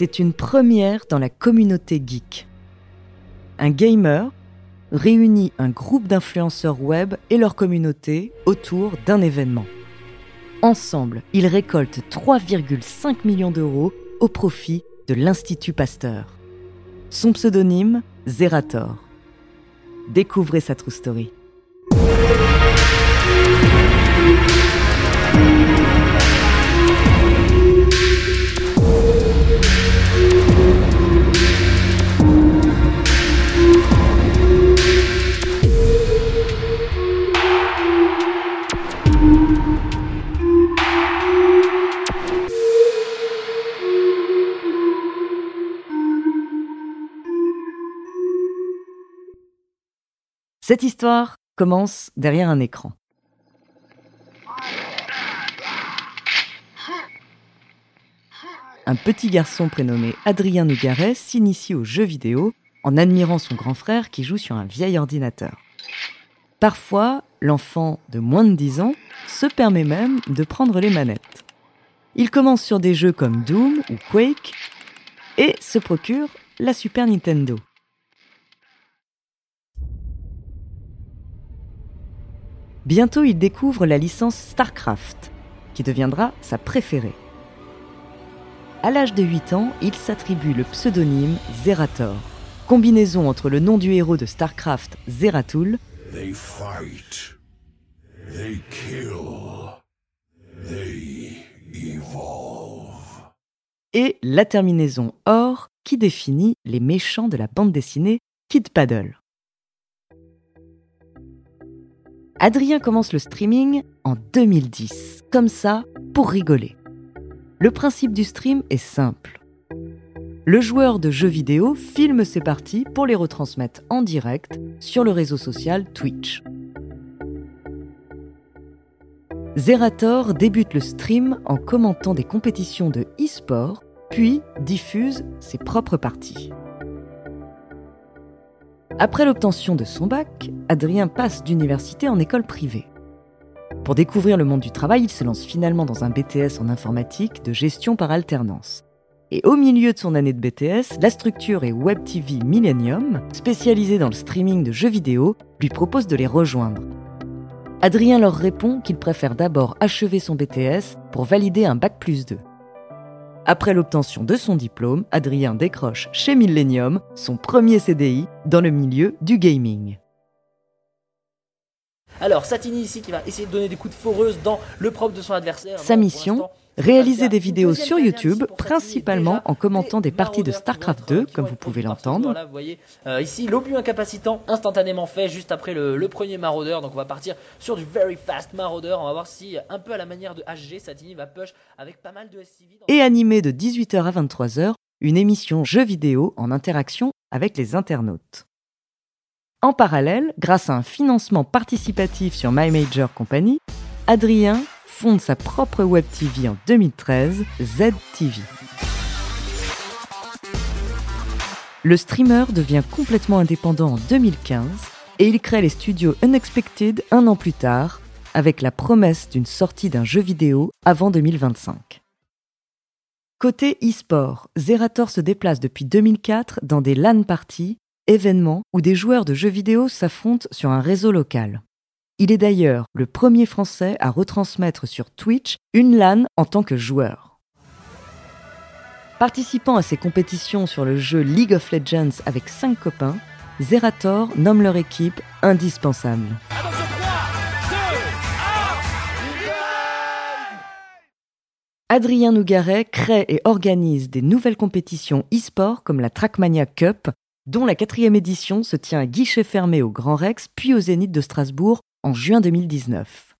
C'est une première dans la communauté geek. Un gamer réunit un groupe d'influenceurs web et leur communauté autour d'un événement. Ensemble, ils récoltent 3,5 millions d'euros au profit de l'Institut Pasteur. Son pseudonyme, Zerator. Découvrez sa true story. Cette histoire commence derrière un écran. Un petit garçon prénommé Adrien Nougaret s'initie aux jeux vidéo en admirant son grand frère qui joue sur un vieil ordinateur. Parfois, l'enfant de moins de 10 ans se permet même de prendre les manettes. Il commence sur des jeux comme Doom ou Quake et se procure la Super Nintendo. Bientôt, il découvre la licence StarCraft, qui deviendra sa préférée. À l'âge de 8 ans, il s'attribue le pseudonyme Zerator, combinaison entre le nom du héros de StarCraft, Zeratul, et la terminaison OR qui définit les méchants de la bande dessinée Kid Paddle. Adrien commence le streaming en 2010, comme ça, pour rigoler. Le principe du stream est simple. Le joueur de jeux vidéo filme ses parties pour les retransmettre en direct sur le réseau social Twitch. Zerator débute le stream en commentant des compétitions de e-sport, puis diffuse ses propres parties. Après l'obtention de son bac, Adrien passe d'université en école privée. Pour découvrir le monde du travail, il se lance finalement dans un BTS en informatique de gestion par alternance. Et au milieu de son année de BTS, la structure et Web TV Millennium, spécialisée dans le streaming de jeux vidéo, lui propose de les rejoindre. Adrien leur répond qu'il préfère d'abord achever son BTS pour valider un bac plus 2. Après l'obtention de son diplôme, Adrien décroche chez Millennium son premier CDI dans le milieu du gaming. Alors, Satini ici qui va essayer de donner des coups de foreuse dans le propre de son adversaire. Sa mission Réaliser des vidéos sur YouTube, principalement en commentant des parties de StarCraft 2, comme vous pouvez l'entendre. vous voyez euh, ici l'obus incapacitant instantanément fait juste après le, premier maraudeur. Donc on va partir sur du very fast marauder. On va voir si un peu à la manière de HG, Satini va push avec pas mal de SCV. Et animé de 18h à 23h, une émission jeux vidéo en interaction avec les internautes. En parallèle, grâce à un financement participatif sur My Major Company, Adrien fonde sa propre web TV en 2013, ZTV. Le streamer devient complètement indépendant en 2015 et il crée les studios Unexpected un an plus tard, avec la promesse d'une sortie d'un jeu vidéo avant 2025. Côté e-sport, Zerator se déplace depuis 2004 dans des LAN parties, événements où des joueurs de jeux vidéo s'affrontent sur un réseau local. Il est d'ailleurs le premier Français à retransmettre sur Twitch une LAN en tant que joueur. Participant à ces compétitions sur le jeu League of Legends avec cinq copains, Zerator nomme leur équipe indispensable. Adrien Nougaret crée et organise des nouvelles compétitions e-sport comme la Trackmania Cup, dont la quatrième édition se tient à guichet fermé au Grand Rex puis au Zénith de Strasbourg en juin 2019.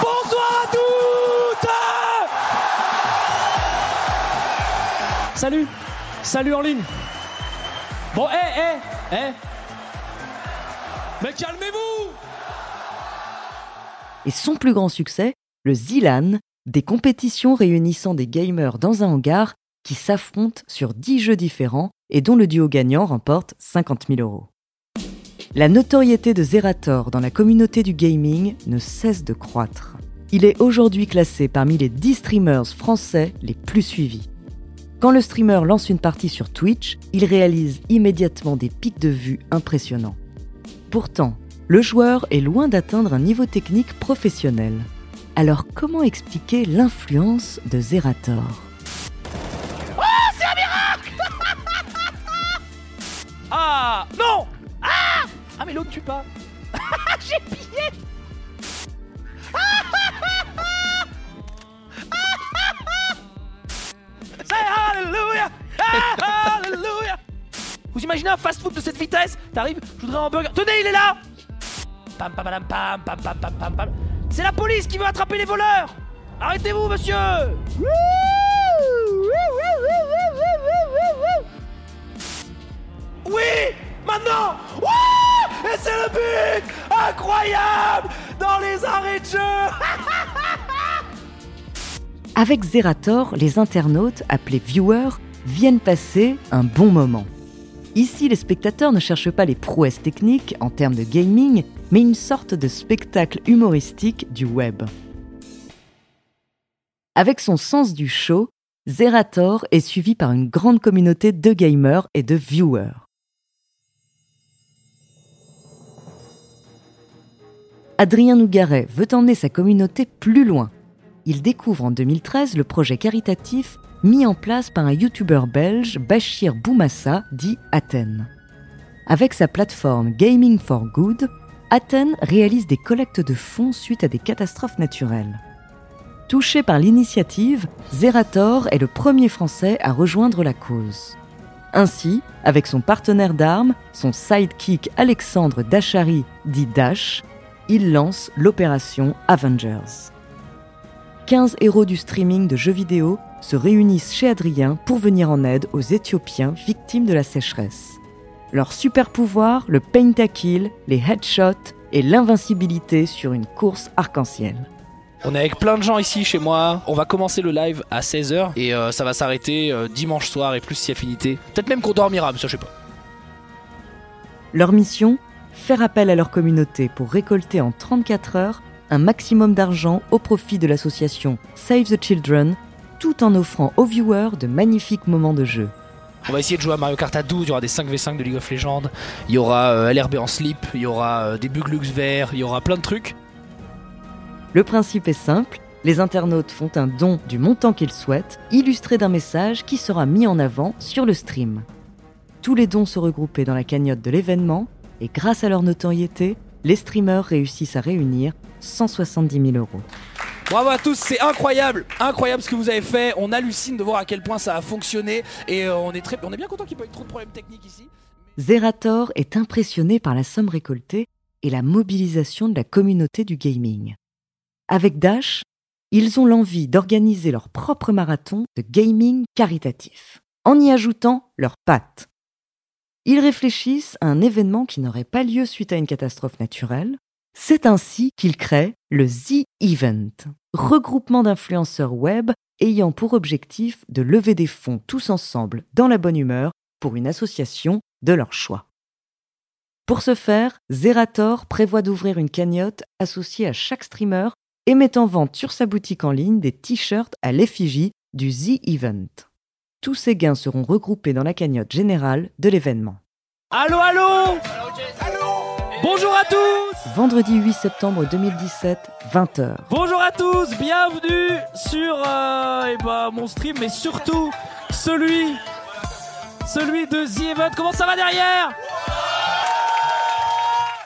Bonsoir à toutes! Salut! Salut en ligne! Bon, hé, hé, hé! Mais calmez-vous! Et son plus grand succès, le Zilan, des compétitions réunissant des gamers dans un hangar qui s'affrontent sur 10 jeux différents et dont le duo gagnant remporte 50 000 euros. la notoriété de Zerator dans la communauté du gaming ne cesse de croître. Il est aujourd'hui classé parmi les 10 streamers français les plus suivis. Quand le streamer lance une partie sur Twitch, il réalise immédiatement des pics de vue impressionnants. Pourtant, le joueur est loin d'atteindre un niveau technique professionnel. Alors comment expliquer l'influence de Zerator? Oh, c'est un miracle! Ah Non! Ah! Ah mais l'autre tue pas. J'ai pillé. Hallelujah Hallelujah. Vous imaginez un fast-food de cette vitesse? T'arrives, je voudrais un hamburger. Tenez, il est là! Pam pam pam pam pam pam pam pam pam. C'est la police qui veut attraper les voleurs. Arrêtez-vous, monsieur. Oui Maintenant. Ouais Et c'est le but. Incroyable. Dans les arrêts de jeu. Avec Zerator, les internautes, appelés viewers, viennent passer un bon moment. Ici, les spectateurs ne cherchent pas les prouesses techniques en termes de gaming, mais une sorte de spectacle humoristique du web. Avec son sens du show, Zerator est suivi par une grande communauté de gamers et de viewers. Adrien Nougaret veut emmener sa communauté plus loin. Il découvre en 2013 le projet caritatif mis en place par un youtubeur belge, Bachir Boumassa, dit Athènes. Avec sa plateforme Gaming for Good, Athènes réalise des collectes de fonds suite à des catastrophes naturelles. Touché par l'initiative, Zerator est le premier Français à rejoindre la cause. Ainsi, avec son partenaire d'armes, son sidekick Alexandre Dachary, dit Dash, il lance l'opération Avengers. 15 héros du streaming de jeux vidéo se réunissent chez Adrien pour venir en aide aux Éthiopiens victimes de la sécheresse. Leur super pouvoir, le pentakill, les headshots et l'invincibilité sur une course arc-en-ciel. On est avec plein de gens ici chez moi. On va commencer le live à 16h et euh, ça va s'arrêter euh, dimanche soir et plus si affinité. Peut-être même qu'on dormira, mais ça je sais pas. Leur mission Faire appel à leur communauté pour récolter en 34 heures un maximum d'argent au profit de l'association Save the Children, tout en offrant aux viewers de magnifiques moments de jeu. On va essayer de jouer à Mario Kart à 12, il y aura des 5v5 de League of Legends, il y aura euh, LRB en slip, il y aura euh, des buglux verts, il y aura plein de trucs. Le principe est simple, les internautes font un don du montant qu'ils souhaitent, illustré d'un message qui sera mis en avant sur le stream. Tous les dons se regrouper dans la cagnotte de l'événement, et grâce à leur notoriété, les streamers réussissent à réunir 170 000 euros. Bravo à tous, c'est incroyable, incroyable ce que vous avez fait. On hallucine de voir à quel point ça a fonctionné et euh, on est très, on est bien content qu'il n'y ait pas eu trop de problèmes techniques ici. Zerator est impressionné par la somme récoltée et la mobilisation de la communauté du gaming. Avec Dash, ils ont l'envie d'organiser leur propre marathon de gaming caritatif, en y ajoutant leurs pattes. Ils réfléchissent à un événement qui n'aurait pas lieu suite à une catastrophe naturelle. C'est ainsi qu'ils créent le The Event, regroupement d'influenceurs web ayant pour objectif de lever des fonds tous ensemble dans la bonne humeur pour une association de leur choix. Pour ce faire, Zerator prévoit d'ouvrir une cagnotte associée à chaque streamer et met en vente sur sa boutique en ligne des t-shirts à l'effigie du The Event. Tous ces gains seront regroupés dans la cagnotte générale de l'événement. Allô, allô? Bonjour à tous Vendredi 8 septembre 2017, 20h. Bonjour à tous, bienvenue sur euh, eh ben, mon stream, mais surtout celui, celui de The Event. Comment ça va derrière?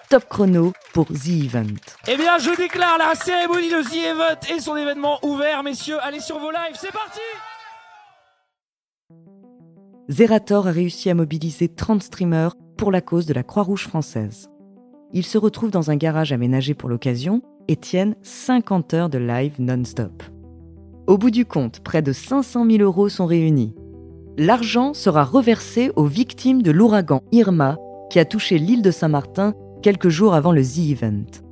Top chrono pour The Event. Eh bien, je déclare la cérémonie de The Event et son événement ouvert, messieurs. Allez sur vos lives, c'est parti Zerator a réussi à mobiliser 30 streamers pour la cause de la Croix-Rouge française. Ils se retrouvent dans un garage aménagé pour l'occasion et tiennent 50 heures de live non-stop. Au bout du compte, près de 500 000 euros sont réunis. L'argent sera reversé aux victimes de l'ouragan Irma qui a touché l'île de Saint-Martin quelques jours avant le The Event.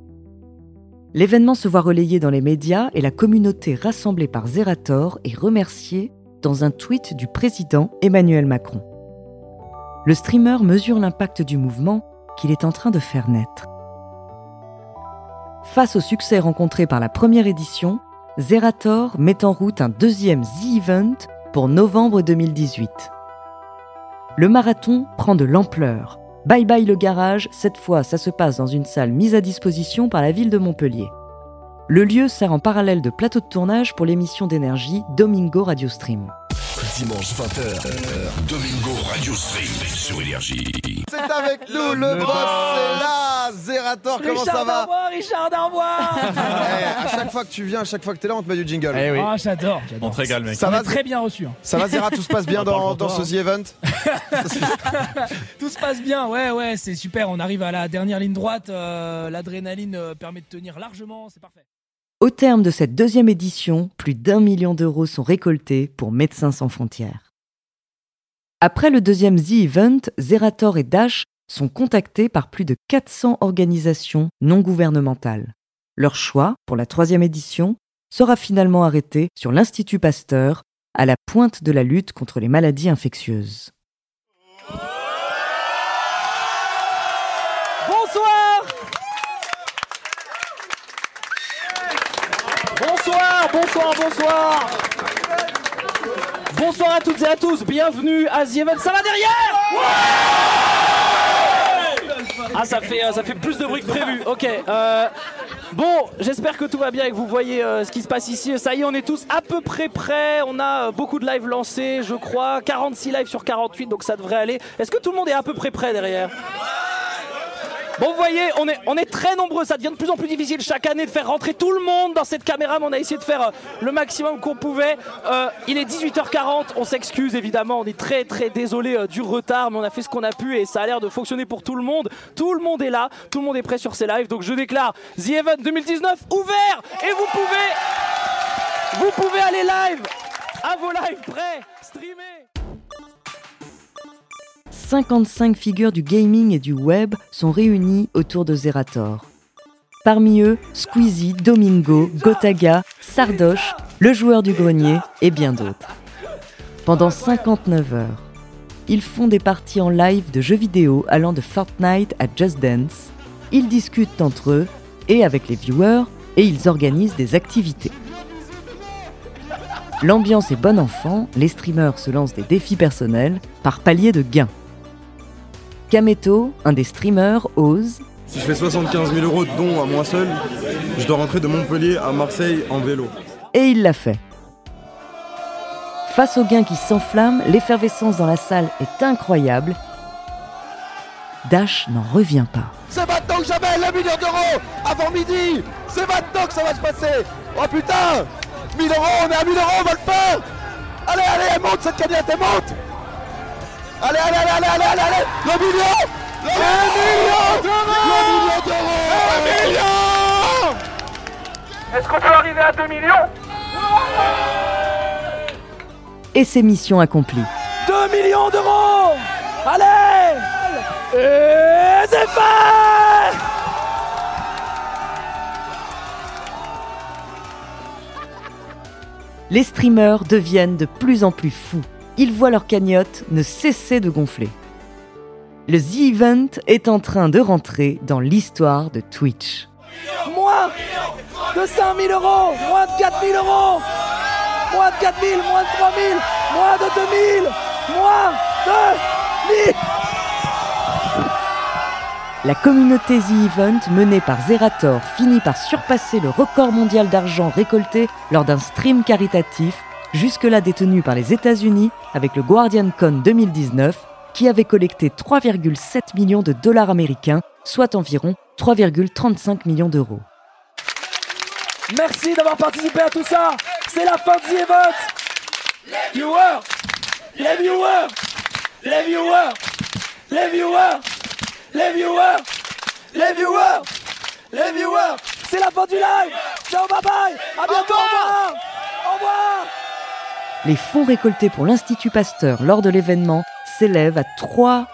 L'événement se voit relayé dans les médias et la communauté rassemblée par Zerator est remerciée dans un tweet du président Emmanuel Macron. Le streamer mesure l'impact du mouvement qu'il est en train de faire naître. Face au succès rencontré par la première édition, Zerator met en route un deuxième Z-Event pour novembre 2018. Le marathon prend de l'ampleur. Bye bye le garage, cette fois ça se passe dans une salle mise à disposition par la ville de Montpellier. Le lieu sert en parallèle de plateau de tournage pour l'émission d'énergie Domingo Radio Stream. Dimanche 20h, Domingo Radio Stream sur Énergie. C'est avec nous, le boss, c'est là Zerator, comment ça va Darbois, Richard Darbois Eh, À chaque fois que tu viens, à chaque fois que t'es là, on te met du jingle. Eh oui. Oh, j'adore, j'adore. On te régale, mec. Ça On va, est très bien reçu. hein. ça va Zera, tout se passe bien parle dans, pour dans toi, ce The Event Tout se passe bien, ouais, ouais, c'est super. On arrive à la dernière ligne droite. euh, L'adrénaline euh, permet de tenir largement, c'est parfait. Au terme de cette deuxième édition, plus d'un million d'euros sont récoltés pour Médecins sans frontières. Après le deuxième Z-Event, Zerator et Dash sont contactés par plus de 400 organisations non gouvernementales. Leur choix, pour la troisième édition, sera finalement arrêté sur l'Institut Pasteur, à la pointe de la lutte contre les maladies infectieuses. Bonsoir Bonsoir, bonsoir, bonsoir à toutes et à tous, bienvenue à The Event. Ça va derrière Ah ça fait, euh, ça fait plus de bruit que prévu, ok. euh, bon, j'espère que tout va bien et que vous voyez euh, ce qui se passe ici. Ça y est, on est tous à peu près prêts. On a beaucoup de lives lancés, je crois. 46 lives sur 48, donc ça devrait aller. Est-ce que tout le monde est à peu près prêt derrière? Bon, vous voyez, on est, très nombreux. Ça devient de plus en plus difficile chaque année de faire rentrer tout le monde dans cette caméra. Mais on a essayé de faire euh, le maximum qu'on pouvait. Euh, il est 18h40. On s'excuse évidemment. On est très très désolé euh, du retard, mais on a fait ce qu'on a pu et ça a l'air de fonctionner pour tout le monde. Tout le monde est là. Tout le monde est prêt sur ces lives. Donc je déclare The Event 2019 ouvert et vous pouvez, vous pouvez aller live à vos lives prêts, streamer. 55 figures du gaming et du web sont réunies autour de Zerator. Parmi eux, Squeezie, Domingo, Gotaga, Sardoche, le joueur du grenier et bien d'autres. Pendant 59 heures, ils font des parties en live de jeux vidéo allant de Fortnite à Just Dance. Ils discutent entre eux et avec les viewers et ils organisent des activités. L'ambiance est bon enfant, les streamers se lancent des défis personnels par palier de gains. Kameto, un des streamers, ose Si je fais 75 000 euros de dons à moi seul, je dois rentrer de Montpellier à Marseille en vélo. et il l'a fait. Face aux gains qui s'enflamment, l'effervescence dans la salle est incroyable. Dash n'en revient pas. C'est maintenant que jamais le million d'euros Avant midi C'est maintenant que ça va se passer Oh putain 1000 euros, on est à 1000 euros, on va le faire Allez, allez, elle monte cette cagnotte, elle monte Allez, allez, allez, allez, allez, allez, allez Le million. Le million. D'euros Le million d'euros Le million. Est-ce qu'on peut arriver à 2 millions? Et c'est mission accomplie. 2 millions d'euros. Allez. Et c'est fait. Les streamers deviennent de plus en plus fous. Ils voient leur cagnotte ne cesser de gonfler. Le The Event est en train de rentrer dans l'histoire de Twitch. Moins de 5000 euros Moins de 4000 euros Moins de 4000 Moins de 3000 Moins de 2000 Moins de 1000 La communauté The Event menée par Zerator finit par surpasser le record mondial d'argent récolté lors d'un stream caritatif, jusque-là détenu par les États-Unis avec le GuardianCon 2019, qui avait collecté 3,7 millions de dollars américains, soit environ 3,35 millions d'euros. Merci d'avoir participé à tout ça. C'est la fin de The Event. Les viewers. Les viewers. Les viewers. Les viewers. Les viewers. Les viewers. Les viewers. C'est la fin du live. Ciao bye bye. À bientôt au revoir. Au revoir Les fonds récoltés pour l'Institut Pasteur lors de l'événement s'élèvent à 3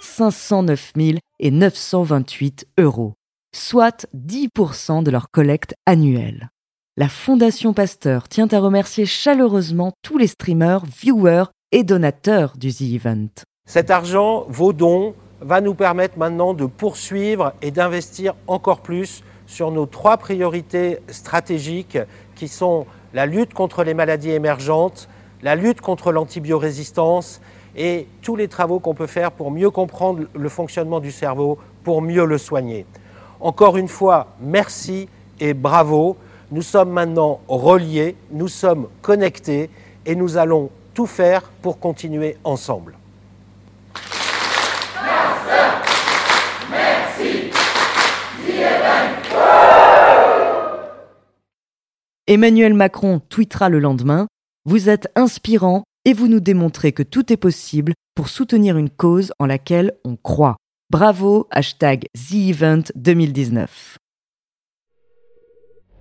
509 et 928 euros, soit 10% de leur collecte annuelle. La Fondation Pasteur tient à remercier chaleureusement tous les streamers, viewers et donateurs du The Event. Cet argent, vos dons, va nous permettre maintenant de poursuivre et d'investir encore plus sur nos trois priorités stratégiques qui sont la lutte contre les maladies émergentes, la lutte contre l'antibiorésistance et tous les travaux qu'on peut faire pour mieux comprendre le fonctionnement du cerveau, pour mieux le soigner. Encore une fois, merci et bravo. Nous sommes maintenant reliés, nous sommes connectés et nous allons tout faire pour continuer ensemble. Emmanuel Macron tweetera le lendemain Vous êtes inspirant et vous nous démontrez que tout est possible pour soutenir une cause en laquelle on croit. Bravo, hashtag TheEvent 2019.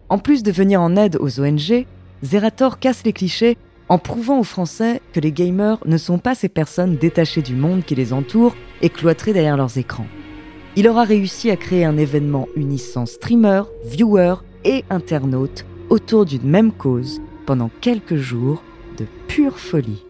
En plus de venir en aide aux ONG, Zerator casse les clichés en prouvant aux Français que les gamers ne sont pas ces personnes détachées du monde qui les entoure et cloîtrées derrière leurs écrans. Il aura réussi à créer un événement unissant streamers, viewers et internautes autour d'une même cause pendant quelques jours de pure folie.